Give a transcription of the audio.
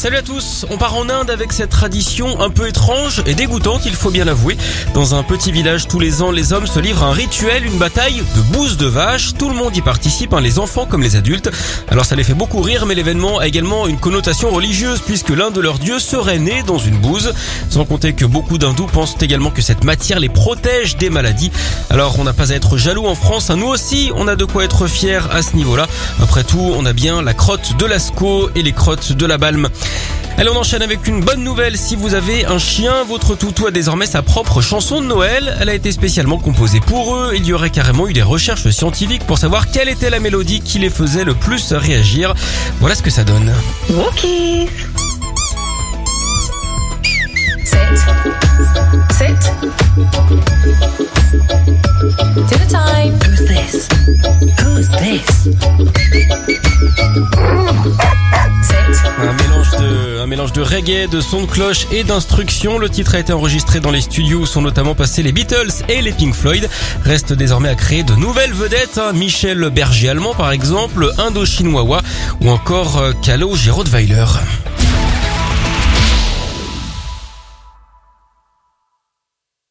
Salut à tous, on part en Inde avec cette tradition un peu étrange et dégoûtante, il faut bien l'avouer. Dans un petit village, tous les ans, les hommes se livrent à un rituel, une bataille de bouse de vache. Tout le monde y participe, hein, les enfants comme les adultes. Alors ça les fait beaucoup rire, mais l'événement a également une connotation religieuse puisque l'un de leurs dieux serait né dans une bouse. Sans compter que beaucoup d'hindous pensent également que cette matière les protège des maladies. Alors on n'a pas à être jaloux en France, hein. nous aussi on a de quoi être fiers à ce niveau-là. Après tout, on a bien la crotte de l'asco et les crottes de la balme. Allez, on enchaîne avec une bonne nouvelle. Si vous avez un chien, votre toutou a désormais sa propre chanson de Noël. Elle a été spécialement composée pour eux. Il y aurait carrément eu des recherches scientifiques pour savoir quelle était la mélodie qui les faisait le plus réagir. Voilà ce que ça donne. Walkies. Sit. Sit. Dinner time. Who's this? Who's this? Sit. Un mélange de, reggae, de son de cloche et d'instructions. Le titre a été enregistré dans les studios où sont notamment passés les Beatles et les Pink Floyd. Reste désormais à créer de nouvelles vedettes. hein. Michel Berger allemand par exemple, Indochinois ou encore euh, Calo Weiler.